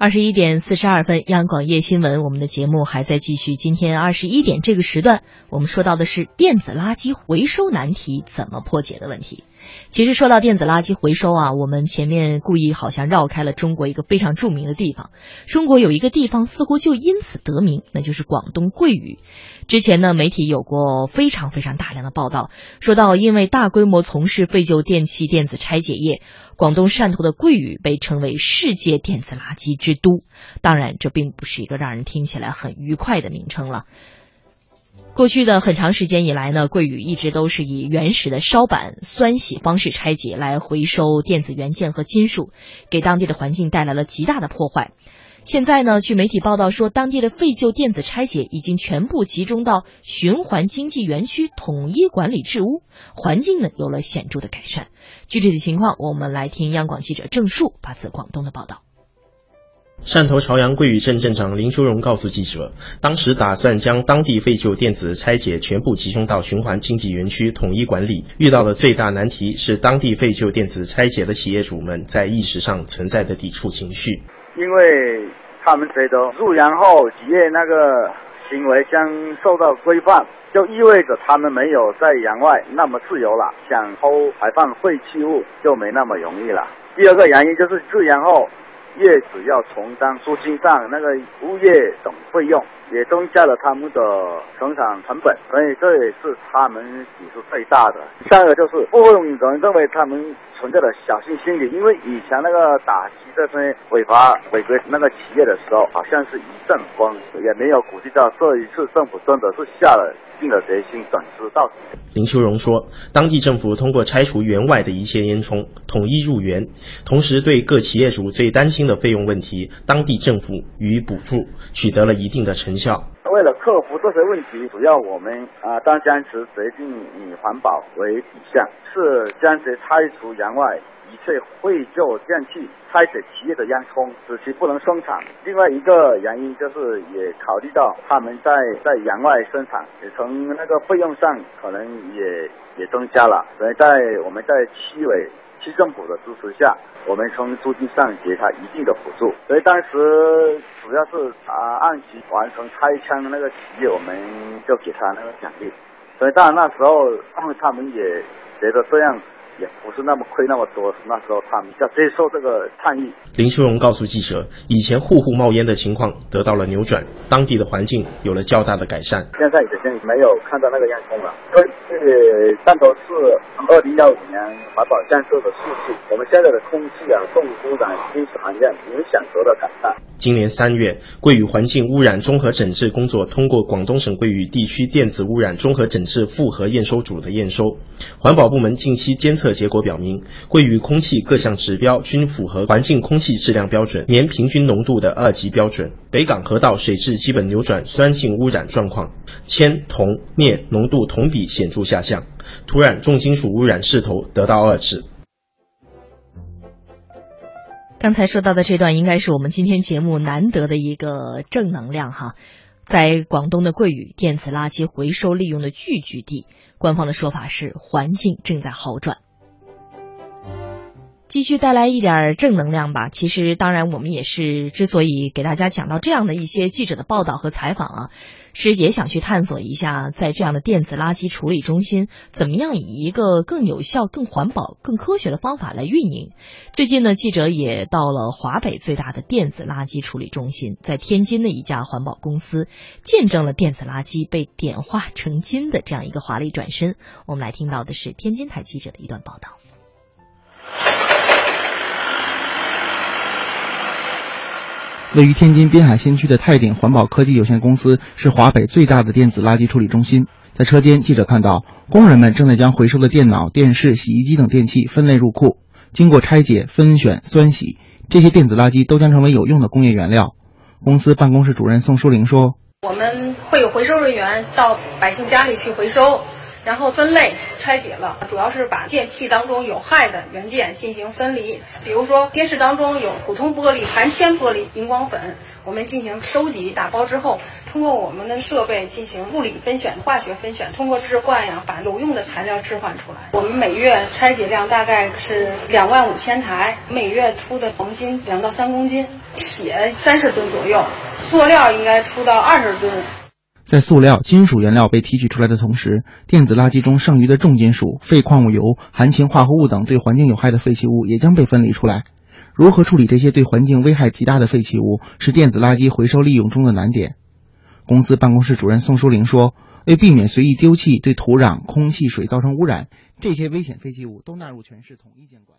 二十一点四十二分，央广夜新闻，我们的节目还在继续。今天二十一点这个时段，我们说到的是电子垃圾回收难题怎么破解的问题。其实说到电子垃圾回收啊，我们前面故意好像绕开了中国一个非常著名的地方。中国有一个地方似乎就因此得名，那就是广东桂屿。之前呢，媒体有过非常非常大量的报道，说到因为大规模从事废旧电器电子拆解业。广东汕头的桂屿被称为世界电子垃圾之都，当然，这并不是一个让人听起来很愉快的名称了。过去的很长时间以来呢，桂屿一直都是以原始的烧板酸洗方式拆解来回收电子元件和金属，给当地的环境带来了极大的破坏。现在呢，据媒体报道说，当地的废旧电子拆解已经全部集中到循环经济园区统一管理治污，环境呢有了显著的改善。具体的情况，我们来听央广记者郑树发自广东的报道。汕头潮阳桂屿镇镇长林修荣告诉记者，当时打算将当地废旧电子拆解全部集中到循环经济园区统一管理，遇到的最大难题是当地废旧电子拆解的企业主们在意识上存在的抵触情绪。因为他们觉得入园后企业那个行为将受到规范，就意味着他们没有在园外那么自由了，想偷排放废弃物就没那么容易了。第二个原因就是入园后。业主要承担租金上那个物业等费用，也增加了他们的生产成本，所以这也是他们抵触最大的。第二个就是部分人认为他们存在的侥幸心理，因为以前那个打击这些违法违规那个企业的时候，好像是一阵风，也没有估计到这一次政府真的是下了定了决心，整治到底。林秋荣说，当地政府通过拆除园外的一切烟囱，统一入园，同时对各企业主最担心。的费用问题，当地政府予以补助，取得了一定的成效。为了克服这些问题，主要我们啊，当坚持决定以环保为底线，是坚持拆除园外一切废旧电器，拆解企业的烟囱，使其不能生产。另外一个原因就是，也考虑到他们在在园外生产，也从那个费用上可能也也增加了。所以在我们在区委。区政府的支持下，我们从租金上给他一定的补助，所以当时主要是啊按期完成拆迁的那个企业，我们就给他那个奖励，所以当然那时候他们他们也觉得这样。也不是那么亏那么多，那时候他们要接受这个倡议。林淑荣告诉记者，以前户户冒烟的情况得到了扭转，当地的环境有了较大的改善。现在已经没有看到那个烟囱了。根据汕头市二零幺五年环保建设的数据，我们现在的空气啊、重污染、金属含量明显得到改善。今年三月，桂屿环境污染综合整治工作通过广东省桂屿地区电子污染综合整治复核验收组的验收，环保部门近期监测。的结果表明，桂屿空气各项指标均符合环境空气质量标准年平均浓度的二级标准。北港河道水质基本扭转酸性污染状况，铅、铜、镍浓度同比显著下降，土壤重金属污染势头得到遏制。刚才说到的这段，应该是我们今天节目难得的一个正能量哈。在广东的桂屿，电子垃圾回收利用的聚集地，官方的说法是环境正在好转。继续带来一点正能量吧。其实，当然，我们也是之所以给大家讲到这样的一些记者的报道和采访啊，是也想去探索一下，在这样的电子垃圾处理中心，怎么样以一个更有效、更环保、更科学的方法来运营。最近呢，记者也到了华北最大的电子垃圾处理中心，在天津的一家环保公司，见证了电子垃圾被点化成金的这样一个华丽转身。我们来听到的是天津台记者的一段报道。位于天津滨海新区的泰鼎环保科技有限公司是华北最大的电子垃圾处理中心。在车间，记者看到工人们正在将回收的电脑、电视、洗衣机等电器分类入库，经过拆解、分选、酸洗，这些电子垃圾都将成为有用的工业原料。公司办公室主任宋淑玲说：“我们会有回收人员到百姓家里去回收。”然后分类拆解了，主要是把电器当中有害的元件进行分离。比如说电视当中有普通玻璃、含铅玻璃、荧光粉，我们进行收集打包之后，通过我们的设备进行物理分选、化学分选，通过置换呀，把有用的材料置换出来。我们每月拆解量大概是两万五千台，每月出的黄金两到三公斤。铁三十吨左右，塑料应该出到二十吨。在塑料、金属原料被提取出来的同时，电子垃圾中剩余的重金属、废矿物油、含氰化合物等对环境有害的废弃物也将被分离出来。如何处理这些对环境危害极大的废弃物，是电子垃圾回收利用中的难点。公司办公室主任宋淑玲说：“为避免随意丢弃对土壤、空气、水造成污染，这些危险废弃物都纳入全市统一监管。”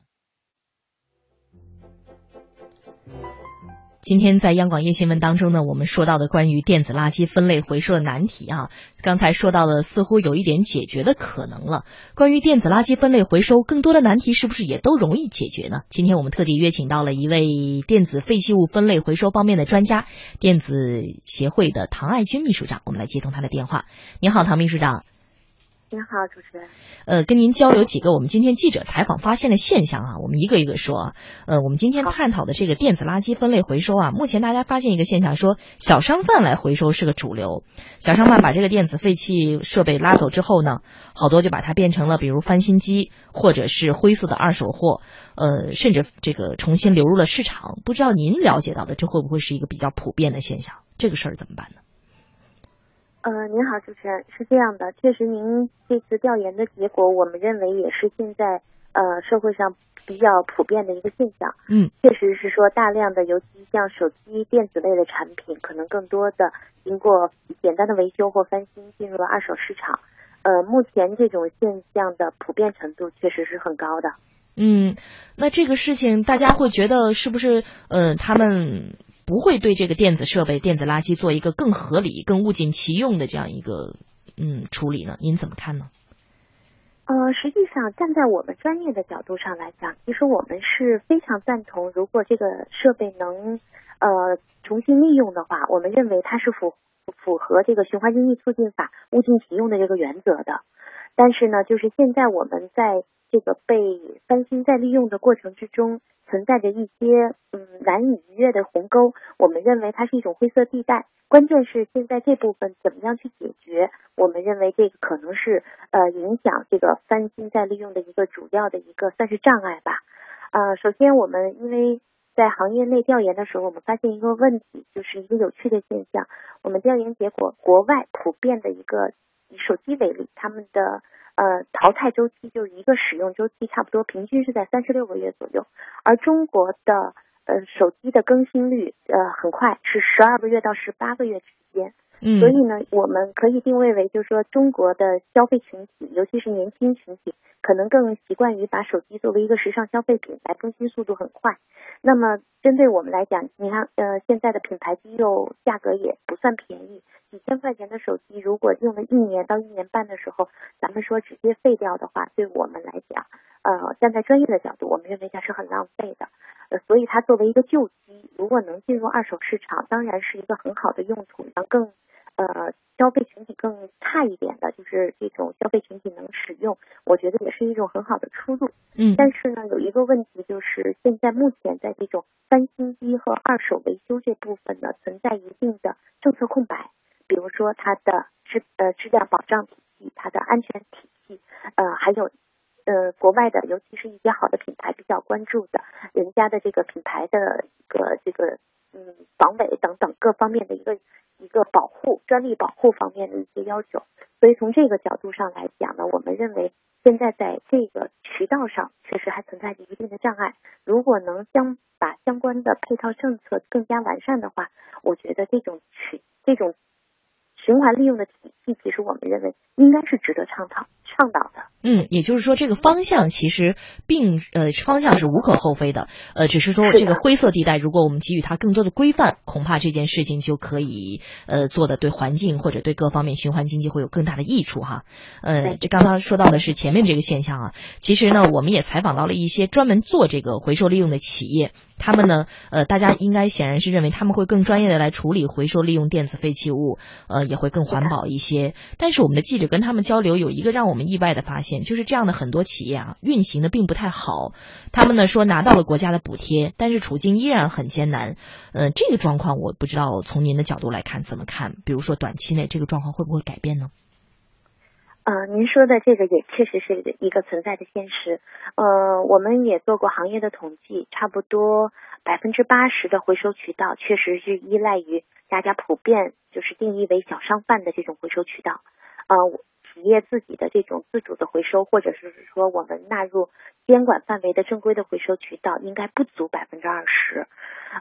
今天在央广夜新闻当中呢，我们说到的关于电子垃圾分类回收的难题啊，刚才说到的似乎有一点解决的可能了。关于电子垃圾分类回收，更多的难题是不是也都容易解决呢？今天我们特地约请到了一位电子废弃物分类回收方面的专家，电子协会的唐爱军秘书长，我们来接通他的电话。您好，唐秘书长。您好，主持人。呃，跟您交流几个我们今天记者采访发现的现象啊，我们一个一个说。呃，我们今天探讨的这个电子垃圾分类回收啊，目前大家发现一个现象，说小商贩来回收是个主流。小商贩把这个电子废弃设备拉走之后呢，好多就把它变成了比如翻新机，或者是灰色的二手货，呃，甚至这个重新流入了市场。不知道您了解到的，这会不会是一个比较普遍的现象？这个事儿怎么办呢？呃，您好，主持人，是这样的，确实您这次调研的结果，我们认为也是现在呃社会上比较普遍的一个现象。嗯，确实是说大量的，尤其像手机电子类的产品，可能更多的经过简单的维修或翻新进入了二手市场。呃，目前这种现象的普遍程度确实是很高的。嗯，那这个事情大家会觉得是不是呃他们？不会对这个电子设备、电子垃圾做一个更合理、更物尽其用的这样一个嗯处理呢？您怎么看呢？呃，实际上站在我们专业的角度上来讲，其实我们是非常赞同，如果这个设备能呃重新利用的话，我们认为它是符符合这个循环经济促进法物尽其用的这个原则的。但是呢，就是现在我们在这个被翻新再利用的过程之中。存在着一些嗯难以逾越的鸿沟，我们认为它是一种灰色地带。关键是现在这部分怎么样去解决？我们认为这个可能是呃影响这个翻新再利用的一个主要的一个算是障碍吧。呃，首先我们因为在行业内调研的时候，我们发现一个问题，就是一个有趣的现象。我们调研结果，国外普遍的一个以手机为例，他们的。呃，淘汰周期就是一个使用周期，差不多平均是在三十六个月左右，而中国的呃手机的更新率呃很快，是十二个月到十八个月之间。所以呢，我们可以定位为，就是说中国的消费群体，尤其是年轻群体，可能更习惯于把手机作为一个时尚消费品来更新，速度很快。那么针对我们来讲，你看，呃，现在的品牌机又价格也不算便宜。几千块钱的手机，如果用了一年到一年半的时候，咱们说直接废掉的话，对我们来讲，呃，站在专业的角度，我们认为它是很浪费的。呃，所以它作为一个旧机，如果能进入二手市场，当然是一个很好的用途，能更呃消费群体更差一点的，就是这种消费群体能使用，我觉得也是一种很好的出路。嗯，但是呢，有一个问题就是，现在目前在这种翻新机和二手维修这部分呢，存在一定的政策空白。比如说它的质呃质量保障体系，它的安全体系，呃还有呃国外的，尤其是一些好的品牌比较关注的，人家的这个品牌的一个这个嗯防伪等等各方面的一个一个保护专利保护方面的一些要求，所以从这个角度上来讲呢，我们认为现在在这个渠道上确实还存在着一定的障碍，如果能将把相关的配套政策更加完善的话，我觉得这种渠这种。循环利用的体系，其实我们认为应该是值得倡导倡导的。嗯，也就是说，这个方向其实并呃方向是无可厚非的，呃，只是说这个灰色地带，如果我们给予它更多的规范，恐怕这件事情就可以呃做的对环境或者对各方面循环经济会有更大的益处哈。呃，这刚刚说到的是前面这个现象啊，其实呢，我们也采访到了一些专门做这个回收利用的企业。他们呢，呃，大家应该显然是认为他们会更专业的来处理回收利用电子废弃物，呃，也会更环保一些。但是我们的记者跟他们交流，有一个让我们意外的发现，就是这样的很多企业啊，运行的并不太好。他们呢说拿到了国家的补贴，但是处境依然很艰难。呃，这个状况我不知道从您的角度来看怎么看？比如说短期内这个状况会不会改变呢？呃，您说的这个也确实是一个存在的现实。呃，我们也做过行业的统计，差不多百分之八十的回收渠道确实是依赖于大家普遍就是定义为小商贩的这种回收渠道。呃，企业自己的这种自主的回收，或者是说我们纳入监管范围的正规的回收渠道，应该不足百分之二十。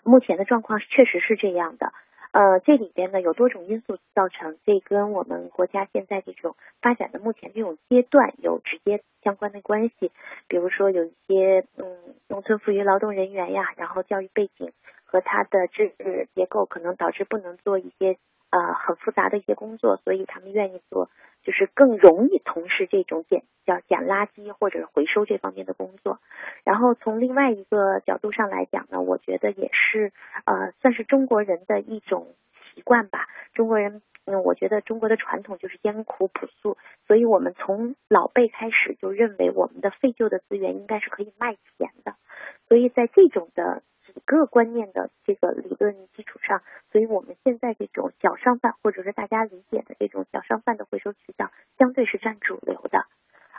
目前的状况确实是这样的。呃，这里边呢有多种因素造成，这跟我们国家现在这种发展的目前这种阶段有直接相关的关系。比如说有一些嗯农村富裕劳动人员呀，然后教育背景和他的知识结构可能导致不能做一些呃很复杂的一些工作，所以他们愿意做就是更容易从事这种捡叫捡垃圾或者是回收这方面的工作。然后从另外一个角度上来讲呢，我觉得也是呃算是中国人的一种习惯吧。中国人，嗯，我觉得中国的传统就是艰苦朴素，所以我们从老辈开始就认为我们的废旧的资源应该是可以卖钱的。所以在这种的几个观念的这个理论基础上，所以我们现在这种小商贩或者是大家理解的这种小商贩的回收渠道，相对是占主流的。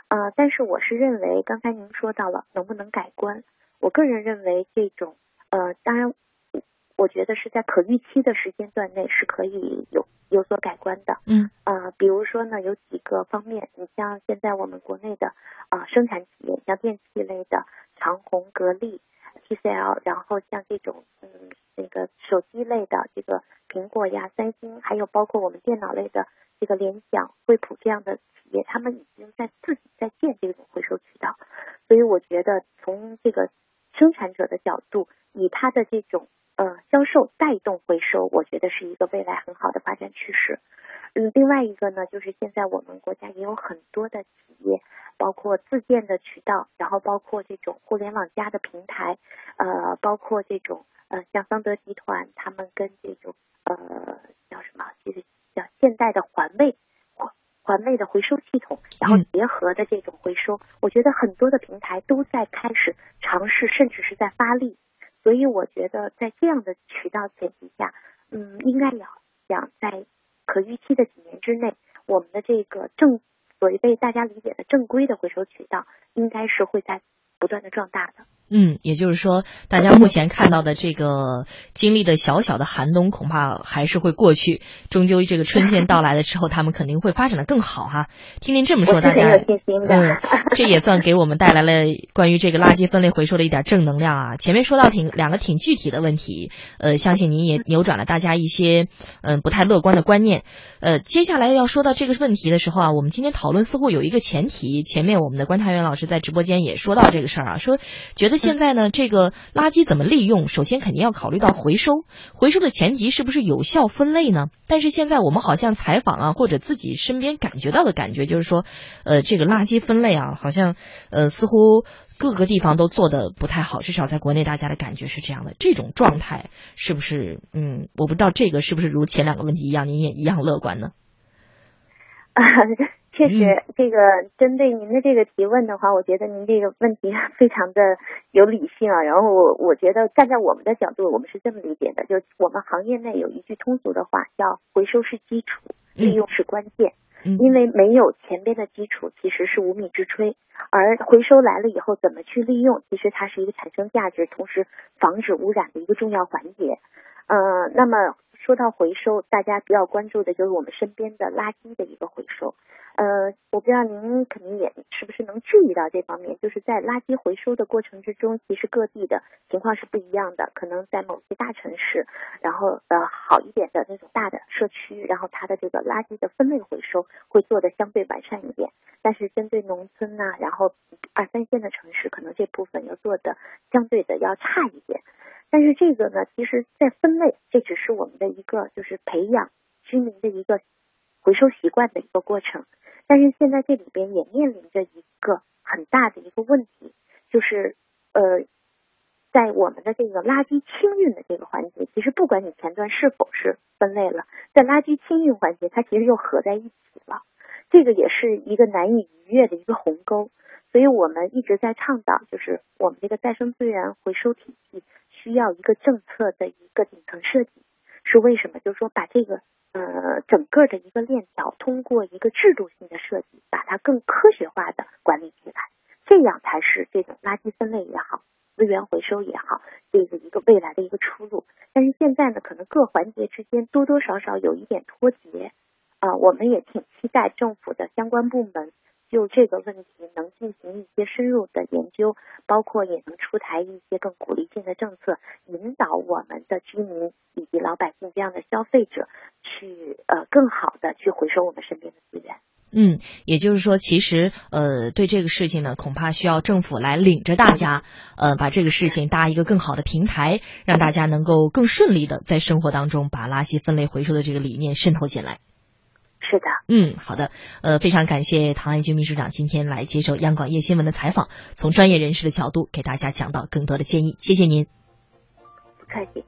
呃，但是我是认为，刚才您说到了能不能改观，我个人认为这种呃，当然，我觉得是在可预期的时间段内是可以有有所改观的。嗯。呃，比如说呢，有几个方面，你像现在我们国内的啊生产企业，像电器类的长虹、格力、TCL，然后像这种嗯那个手机类的这个苹果呀、三星，还有包括我们电脑类的这个联想、惠普这样的。企业，他们已经在自己在建这种回收渠道，所以我觉得从这个生产者的角度，以他的这种呃销售带动回收，我觉得是一个未来很好的发展趋势。嗯，另外一个呢，就是现在我们国家也有很多的企业，包括自建的渠道，然后包括这种互联网加的平台，呃，包括这种呃像桑德集团，他们跟这种呃叫什么，就是叫现代的环卫。环环卫的回收系统，然后结合的这种回收，我觉得很多的平台都在开始尝试，甚至是在发力。所以我觉得在这样的渠道前提下，嗯，应该要想在可预期的几年之内，我们的这个正所谓被大家理解的正规的回收渠道，应该是会在不断的壮大的。嗯，也就是说，大家目前看到的这个经历的小小的寒冬，恐怕还是会过去。终究这个春天到来的时候，他们肯定会发展的更好哈。听您这么说，大家嗯，这也算给我们带来了关于这个垃圾分类回收的一点正能量啊。前面说到挺两个挺具体的问题，呃，相信您也扭转了大家一些嗯不太乐观的观念。呃，接下来要说到这个问题的时候啊，我们今天讨论似乎有一个前提，前面我们的观察员老师在直播间也说到这个事儿啊，说觉得。现在呢，这个垃圾怎么利用？首先肯定要考虑到回收，回收的前提是不是有效分类呢？但是现在我们好像采访啊，或者自己身边感觉到的感觉就是说，呃，这个垃圾分类啊，好像呃似乎各个地方都做的不太好，至少在国内大家的感觉是这样的。这种状态是不是？嗯，我不知道这个是不是如前两个问题一样，您也一样乐观呢？啊。确实，这个针对您的这个提问的话，我觉得您这个问题非常的有理性啊。然后我我觉得站在我们的角度，我们是这么理解的：，就我们行业内有一句通俗的话，叫“回收是基础，利用是关键”。因为没有前边的基础，其实是无米之炊。而回收来了以后，怎么去利用，其实它是一个产生价值，同时防止污染的一个重要环节。嗯，那么说到回收，大家比较关注的就是我们身边的垃圾的一个回收。呃，我不知道您肯定也是不是能注意到这方面，就是在垃圾回收的过程之中，其实各地的情况是不一样的。可能在某些大城市，然后呃好一点的那种大的社区，然后它的这个垃圾的分类回收会做的相对完善一点。但是针对农村呐，然后二三线的城市，可能这部分要做的相对的要差一点。但是这个呢，其实在分类，这只是我们的一个就是培养居民的一个回收习惯的一个过程。但是现在这里边也面临着一个很大的一个问题，就是呃，在我们的这个垃圾清运的这个环节，其实不管你前端是否是分类了，在垃圾清运环节，它其实又合在一起了，这个也是一个难以逾越的一个鸿沟。所以我们一直在倡导，就是我们这个再生资源回收体系需要一个政策的一个顶层设计。是为什么？就是说把这个呃整个的一个链条，通过一个制度性的设计，把它更科学化的管理起来，这样才是这种垃圾分类也好，资源回收也好，这个一个未来的一个出路。但是现在呢，可能各环节之间多多少少有一点脱节，啊，我们也挺期待政府的相关部门。就这个问题能进行一些深入的研究，包括也能出台一些更鼓励性的政策，引导我们的居民以及老百姓这样的消费者去呃更好的去回收我们身边的资源。嗯，也就是说，其实呃对这个事情呢，恐怕需要政府来领着大家，呃把这个事情搭一个更好的平台，让大家能够更顺利的在生活当中把垃圾分类回收的这个理念渗透进来。是的，嗯，好的，呃，非常感谢唐爱军秘书长今天来接受央广夜新闻的采访，从专业人士的角度给大家讲到更多的建议，谢谢您。不客气。